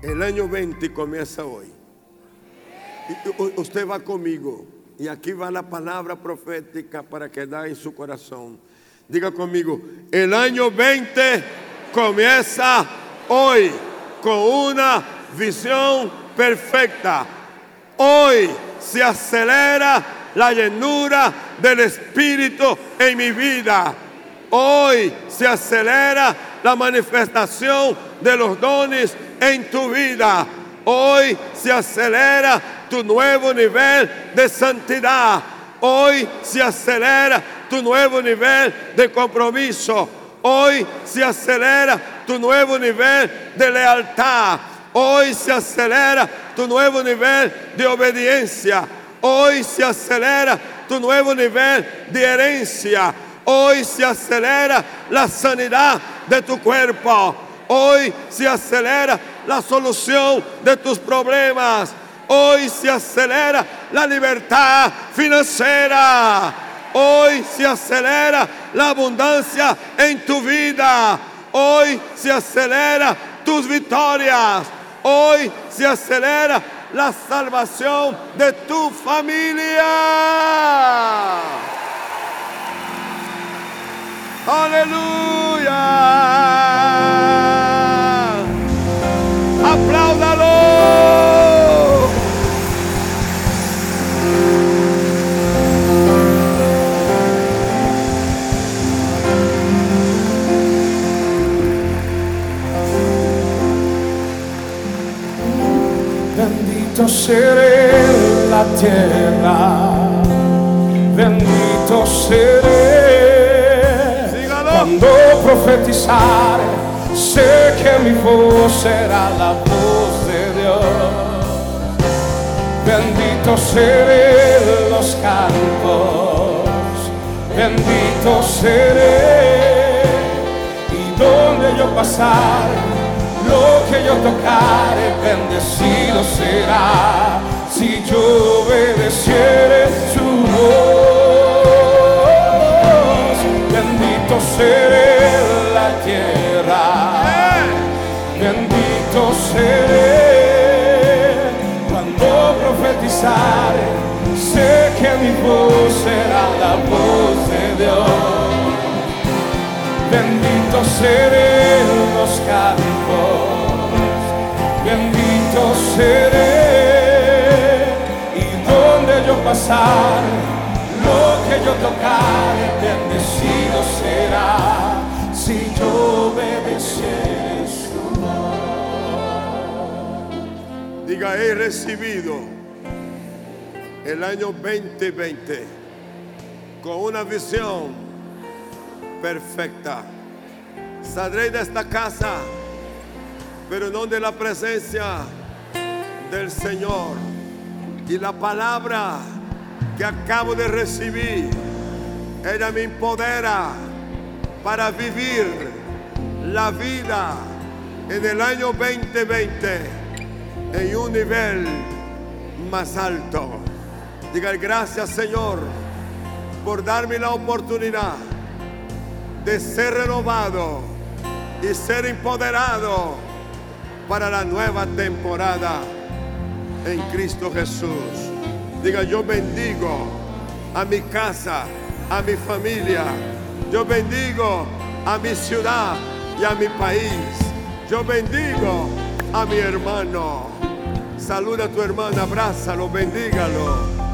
El año 20 comienza hoy. Usted va conmigo. Y aquí va la palabra profética para quedar en su corazón. Diga conmigo, el año 20 comienza hoy con una visión perfecta. Hoy se acelera la llenura del Espíritu en mi vida. Hoy se acelera la manifestación de los dones en tu vida. Hoy se acelera tu nuevo nivel de santidad. Hoy se acelera tu nuevo nivel de compromiso. Hoy se acelera tu nuevo nivel de lealtad. Hoy se acelera tu nuevo nivel de obediencia. Hoy se acelera tu nuevo nivel de herencia. Hoy se acelera la sanidad de tu cuerpo. Hoy se acelera la solución de tus problemas. Hoy se acelera la libertad financiera. Hoy se acelera la abundancia en tu vida. Hoy se acelera tus victorias. Hoy se acelera la salvación de tu familia. Apláudalo. Bendito seré la tierra, bendito seré. Dígalo. Cuando profetizar, sé que mi voz será la voz Dios. Bendito seré en los campos, bendito seré. Y donde yo pasar, lo que yo tocare, bendecido será. Si yo obedeciere su voz, bendito seré en la tierra, bendito seré. Sé que mi voz será la voz de Dios. Bendito en los bendito seré. Y donde yo pasar, lo que yo tocare, bendecido será. Si yo obedeciere su Diga, he recibido el año 2020 con una visión perfecta. Saldré de esta casa, pero no de la presencia del Señor. Y la palabra que acabo de recibir, ella me empodera para vivir la vida en el año 2020 en un nivel más alto. Diga gracias Señor por darme la oportunidad de ser renovado y ser empoderado para la nueva temporada en Cristo Jesús. Diga yo bendigo a mi casa, a mi familia. Yo bendigo a mi ciudad y a mi país. Yo bendigo a mi hermano. Saluda a tu hermano, abrázalo, bendígalo.